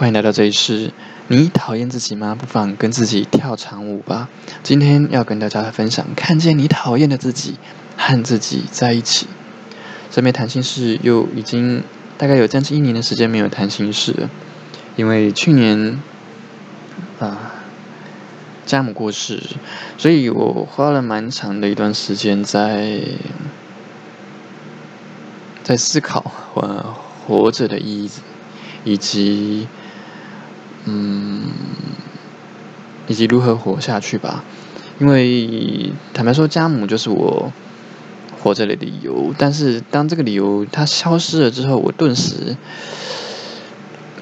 欢迎来到这一世。你讨厌自己吗？不妨跟自己跳场舞吧。今天要跟大家分享，看见你讨厌的自己，和自己在一起。这边谈心事又已经大概有将近一年的时间没有谈心事了，因为去年啊，家母过世，所以我花了蛮长的一段时间在在思考我活着的意义，以及。嗯，以及如何活下去吧。因为坦白说，家母就是我活着的理由。但是当这个理由它消失了之后，我顿时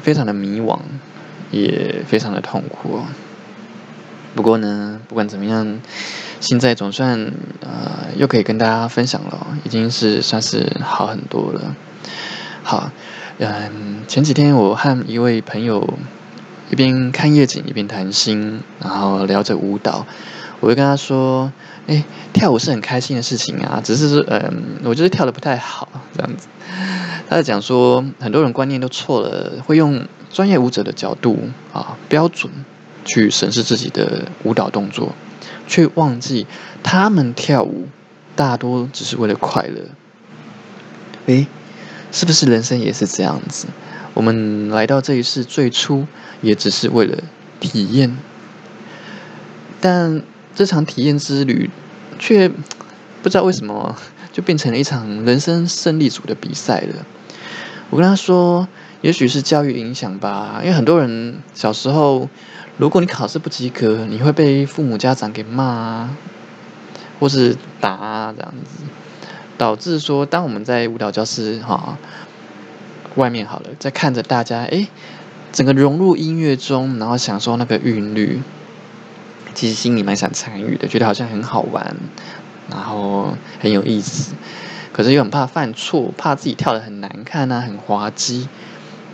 非常的迷惘，也非常的痛苦。不过呢，不管怎么样，现在总算呃又可以跟大家分享了，已经是算是好很多了。好，嗯，前几天我和一位朋友。一边看夜景一边谈心，然后聊着舞蹈，我就跟他说：“哎，跳舞是很开心的事情啊，只是，嗯，我觉得跳的不太好，这样子。”他在讲说，很多人观念都错了，会用专业舞者的角度啊标准去审视自己的舞蹈动作，却忘记他们跳舞大多只是为了快乐。哎，是不是人生也是这样子？我们来到这一世，最初也只是为了体验，但这场体验之旅却不知道为什么就变成了一场人生胜利组的比赛了。我跟他说，也许是教育影响吧，因为很多人小时候，如果你考试不及格，你会被父母家长给骂啊，或是打啊这样子，导致说，当我们在舞蹈教室哈。外面好了，在看着大家，哎，整个融入音乐中，然后享受那个韵律，其实心里蛮想参与的，觉得好像很好玩，然后很有意思，可是又很怕犯错，怕自己跳的很难看啊，很滑稽。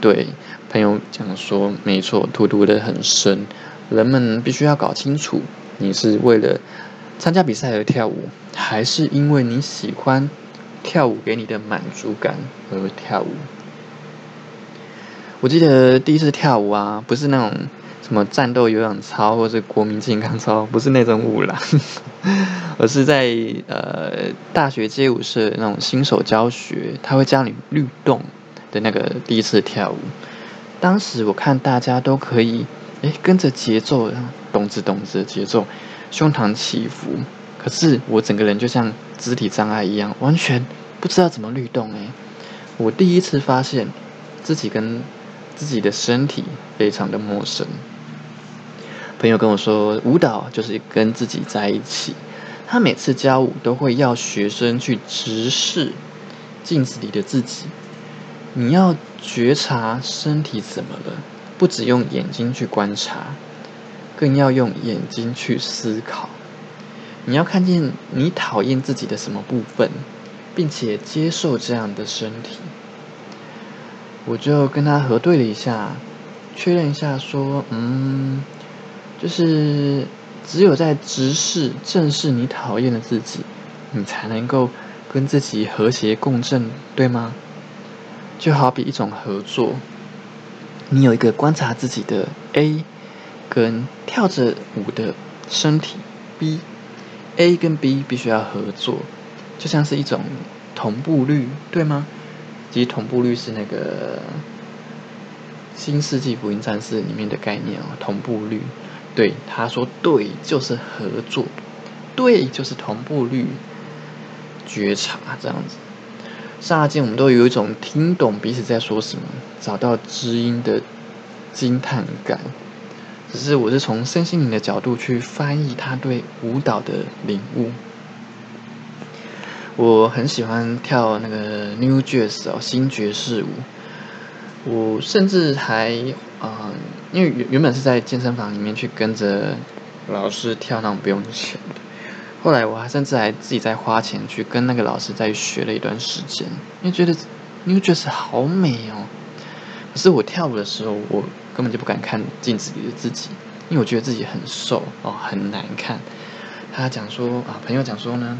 对朋友讲说，没错，荼毒的很深。人们必须要搞清楚，你是为了参加比赛而跳舞，还是因为你喜欢跳舞给你的满足感而跳舞。我记得第一次跳舞啊，不是那种什么战斗有氧操或者国民健康操，不是那种舞啦，而是在呃大学街舞社那种新手教学，他会教你律动的那个第一次跳舞。当时我看大家都可以哎跟着节奏，咚子咚子的节奏，胸膛起伏，可是我整个人就像肢体障碍一样，完全不知道怎么律动哎。我第一次发现自己跟自己的身体非常的陌生。朋友跟我说，舞蹈就是跟自己在一起。他每次教舞都会要学生去直视镜子里的自己。你要觉察身体怎么了，不只用眼睛去观察，更要用眼睛去思考。你要看见你讨厌自己的什么部分，并且接受这样的身体。我就跟他核对了一下，确认一下，说，嗯，就是只有在直视、正视你讨厌的自己，你才能够跟自己和谐共振，对吗？就好比一种合作，你有一个观察自己的 A，跟跳着舞的身体 B，A 跟 B 必须要合作，就像是一种同步率，对吗？其实同步率是那个《新世纪福音战士》里面的概念哦，同步率。对他说，对就是合作，对就是同步率，觉察这样子。刹那间，我们都有一种听懂彼此在说什么，找到知音的惊叹感。只是我是从身心灵的角度去翻译他对舞蹈的领悟。我很喜欢跳那个 New Jazz 哦，新爵士舞。我甚至还啊，因为原原本是在健身房里面去跟着老师跳那种不用钱的，后来我还甚至还自己在花钱去跟那个老师在学了一段时间，因为觉得 New Jazz 好美哦。可是我跳舞的时候，我根本就不敢看镜子里的自己，因为我觉得自己很瘦哦，很难看。他讲说啊，朋友讲说呢。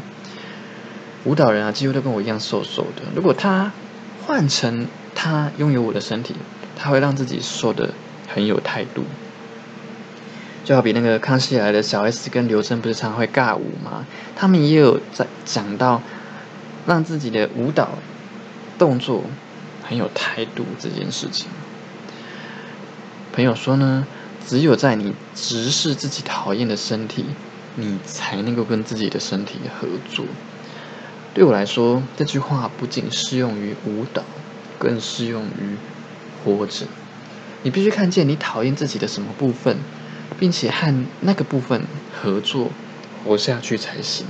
舞蹈人啊，几乎都跟我一样瘦瘦的。如果他换成他拥有我的身体，他会让自己瘦的很有态度。就好比那个康熙来的小 S 跟刘真不是常会尬舞吗？他们也有在讲到让自己的舞蹈动作很有态度这件事情。朋友说呢，只有在你直视自己讨厌的身体，你才能够跟自己的身体合作。对我来说，这句话不仅适用于舞蹈，更适用于活着。你必须看见你讨厌自己的什么部分。并且和那个部分合作，活下去才行。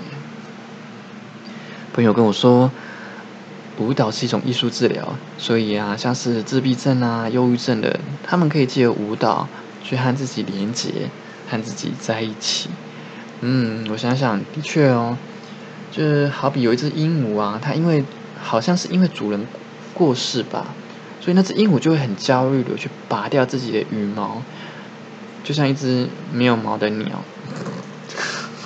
朋友跟我说，舞蹈是一种艺术治疗，所以啊，像是自闭症啊、忧郁症的，他们可以借由舞蹈去和自己连接，和自己在一起。嗯，我想想，的确哦，就是好比有一只鹦鹉啊，它因为好像是因为主人过世吧，所以那只鹦鹉就会很焦虑的去拔掉自己的羽毛。就像一只没有毛的鸟，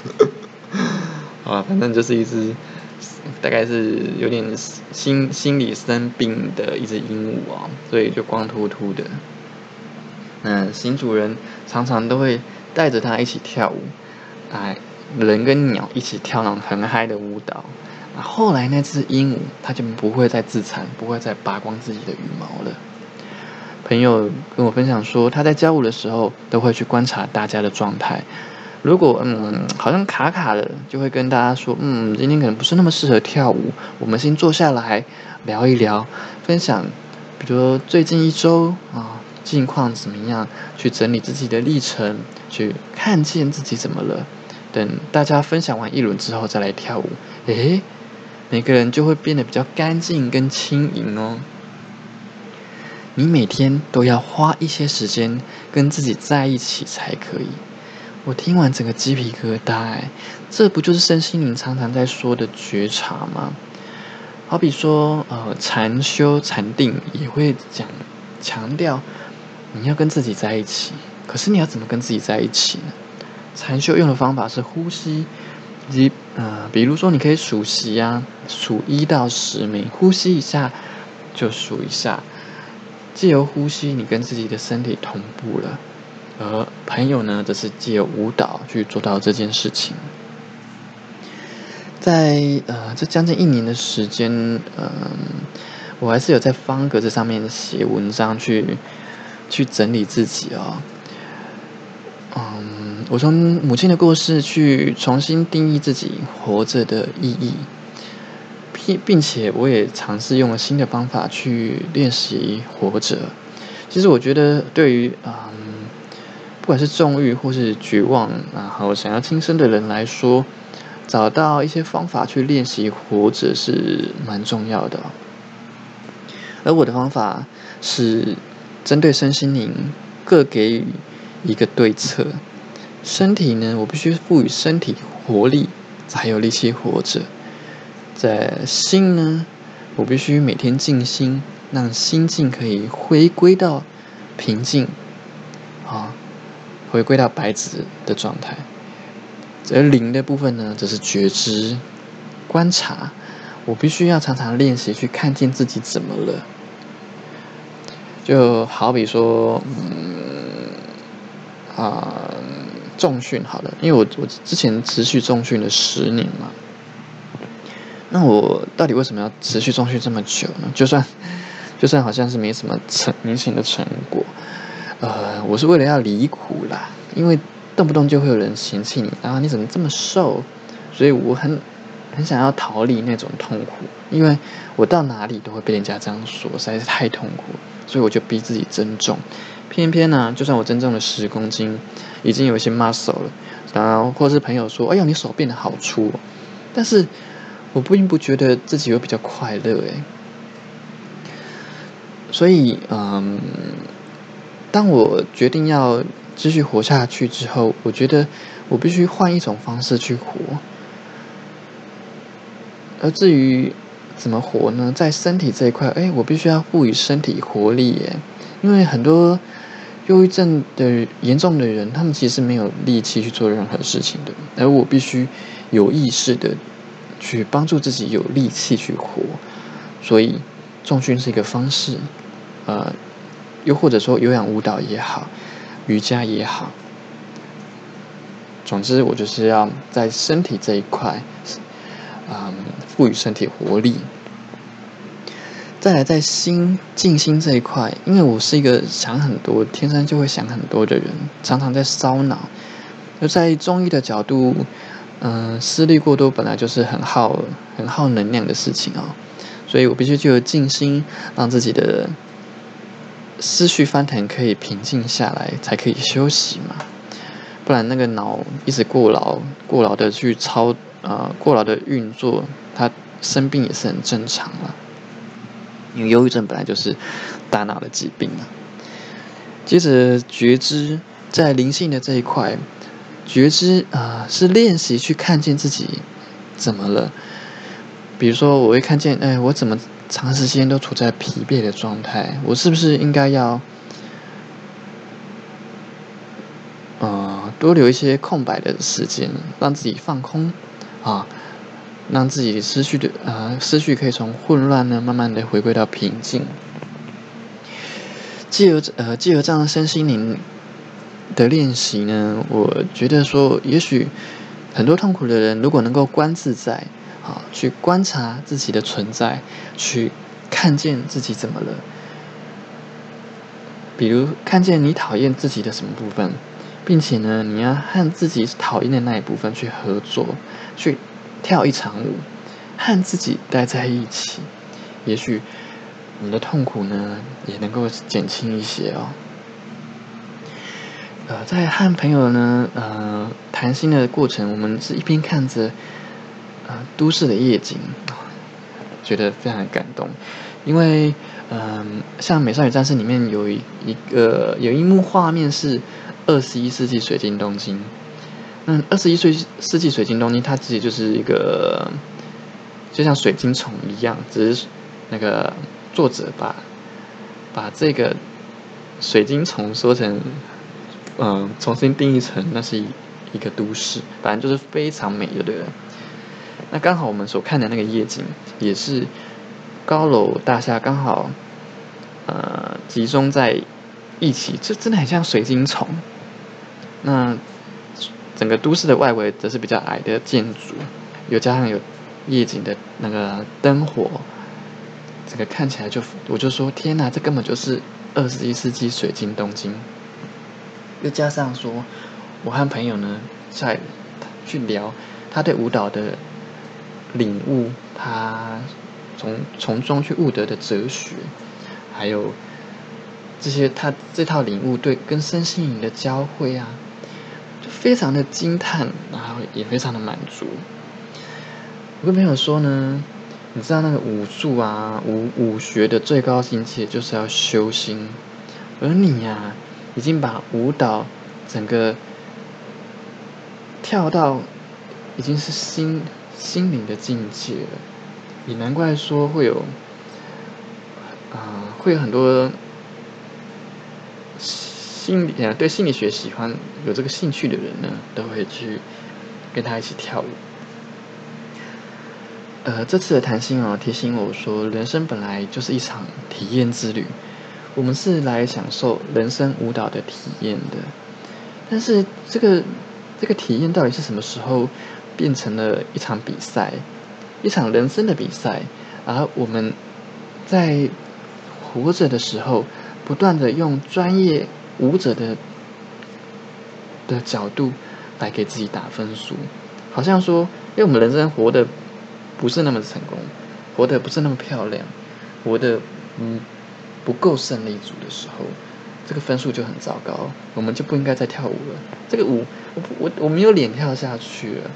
啊，反正就是一只，大概是有点心心理生病的一只鹦鹉啊，所以就光秃秃的。嗯，新主人常常都会带着它一起跳舞，哎，人跟鸟一起跳那种很嗨的舞蹈。后来那只鹦鹉它就不会再自残，不会再拔光自己的羽毛了。朋友跟我分享说，他在教舞的时候都会去观察大家的状态。如果嗯好像卡卡的，就会跟大家说，嗯今天可能不是那么适合跳舞，我们先坐下来聊一聊，分享，比如最近一周啊近况怎么样，去整理自己的历程，去看见自己怎么了。等大家分享完一轮之后再来跳舞，诶，每个人就会变得比较干净跟轻盈哦。你每天都要花一些时间跟自己在一起才可以。我听完整个鸡皮疙瘩，这不就是身心灵常常在说的觉察吗？好比说，呃，禅修、禅定也会讲强调你要跟自己在一起。可是你要怎么跟自己在一起呢？禅修用的方法是呼吸，及呃，比如说你可以数息啊，数一到十，名呼吸一下就数一下。借由呼吸，你跟自己的身体同步了；而朋友呢，则是借由舞蹈去做到这件事情。在呃这将近一年的时间，嗯，我还是有在方格子上面写文章，去去整理自己哦。嗯，我从母亲的过世去重新定义自己活着的意义。并并且我也尝试用了新的方法去练习活着。其实我觉得，对于嗯，不管是纵欲或是绝望，然后想要轻生的人来说，找到一些方法去练习活着是蛮重要的。而我的方法是针对身心灵各给予一个对策。身体呢，我必须赋予身体活力，才有力气活着。在心呢，我必须每天静心，让心境可以回归到平静，啊，回归到白纸的状态。而灵的部分呢，则是觉知、观察。我必须要常常练习去看见自己怎么了。就好比说，嗯，啊，重训好了，因为我我之前持续重训了十年嘛。那我到底为什么要持续重训这么久呢？就算，就算好像是没什么成明显的成果，呃，我是为了要离苦啦，因为动不动就会有人嫌弃你啊，你怎么这么瘦？所以我很很想要逃离那种痛苦，因为我到哪里都会被人家这样说，实在是太痛苦，所以我就逼自己增重。偏偏呢，就算我增重了十公斤，已经有一些 muscle 了，然后或是朋友说，哎呦，你手变得好粗，但是。我并不觉得自己会比较快乐诶，所以嗯，当我决定要继续活下去之后，我觉得我必须换一种方式去活。而至于怎么活呢？在身体这一块，哎，我必须要赋予身体活力耶，因为很多忧郁症的严重的人，他们其实没有力气去做任何事情的，而我必须有意识的。去帮助自己有力气去活，所以重训是一个方式，呃，又或者说有氧舞蹈也好，瑜伽也好。总之，我就是要在身体这一块，嗯，赋予身体活力。再来，在心静心这一块，因为我是一个想很多、天生就会想很多的人，常常在烧脑。就在中医的角度，嗯，思虑过多本来就是很耗、很耗能量的事情哦，所以我必须就静心，让自己的思绪翻腾可以平静下来，才可以休息嘛。不然那个脑一直过劳、过劳的去操，呃，过劳的运作，他生病也是很正常了。因为忧郁症本来就是大脑的疾病嘛。接着觉知，在灵性的这一块，觉知啊是练习去看见自己怎么了。比如说，我会看见，哎，我怎么长时间都处在疲惫的状态？我是不是应该要，呃，多留一些空白的时间，让自己放空啊？让自己思绪的呃思绪可以从混乱呢，慢慢的回归到平静。借由呃借由这样的身心灵的练习呢，我觉得说，也许很多痛苦的人，如果能够观自在，啊，去观察自己的存在，去看见自己怎么了。比如看见你讨厌自己的什么部分，并且呢，你要和自己讨厌的那一部分去合作，去。跳一场舞，和自己待在一起，也许你的痛苦呢也能够减轻一些哦。呃，在和朋友呢呃谈心的过程，我们是一边看着呃都市的夜景，觉得非常的感动，因为嗯像《美少女战士》里面有一一个有一幕画面是二十一世纪水晶东京。嗯，二十一岁世纪水晶东京，它其实就是一个，就像水晶虫一样，只是那个作者把把这个水晶虫说成，嗯，重新定义成那是一一个都市，反正就是非常美，对了。那刚好我们所看的那个夜景，也是高楼大厦刚好，呃，集中在一起，这真的很像水晶虫。那。整个都市的外围则是比较矮的建筑，又加上有夜景的那个灯火，这个看起来就我就说天哪，这根本就是二十一世纪水晶东京。又加上说，我和朋友呢在去聊他对舞蹈的领悟，他从从中去悟得的哲学，还有这些他这套领悟对跟身心灵的交汇啊。非常的惊叹，然后也非常的满足。我跟朋友说呢，你知道那个武术啊，武武学的最高境界就是要修心，而你呀，已经把舞蹈整个跳到已经是心心灵的境界了，也难怪说会有啊，会有很多。心理啊，对心理学喜欢有这个兴趣的人呢，都会去跟他一起跳舞。呃，这次的谈心啊，提醒我说，人生本来就是一场体验之旅，我们是来享受人生舞蹈的体验的。但是，这个这个体验到底是什么时候变成了一场比赛，一场人生的比赛？而我们在活着的时候，不断的用专业。舞者的的角度来给自己打分数，好像说，因为我们人生活的不是那么成功，活的不是那么漂亮，活的嗯不够胜利组的时候，这个分数就很糟糕，我们就不应该再跳舞了。这个舞，我我我没有脸跳下去了，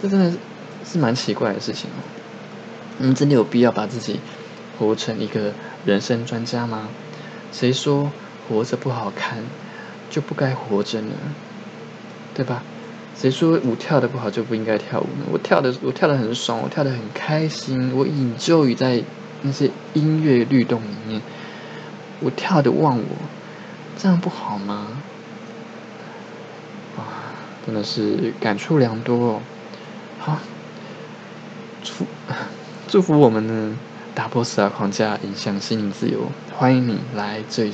这真的是是蛮奇怪的事情哦。我们真的有必要把自己活成一个人生专家吗？谁说活着不好看，就不该活着呢？对吧？谁说舞跳的不好就不应该跳舞呢？我跳的我跳的很爽，我跳的很开心，我引咎于在那些音乐律动里面，我跳的忘我，这样不好吗？啊，真的是感触良多哦。好，祝祝福我们呢，打破死亡框架，影响心灵自由。欢迎你来这里。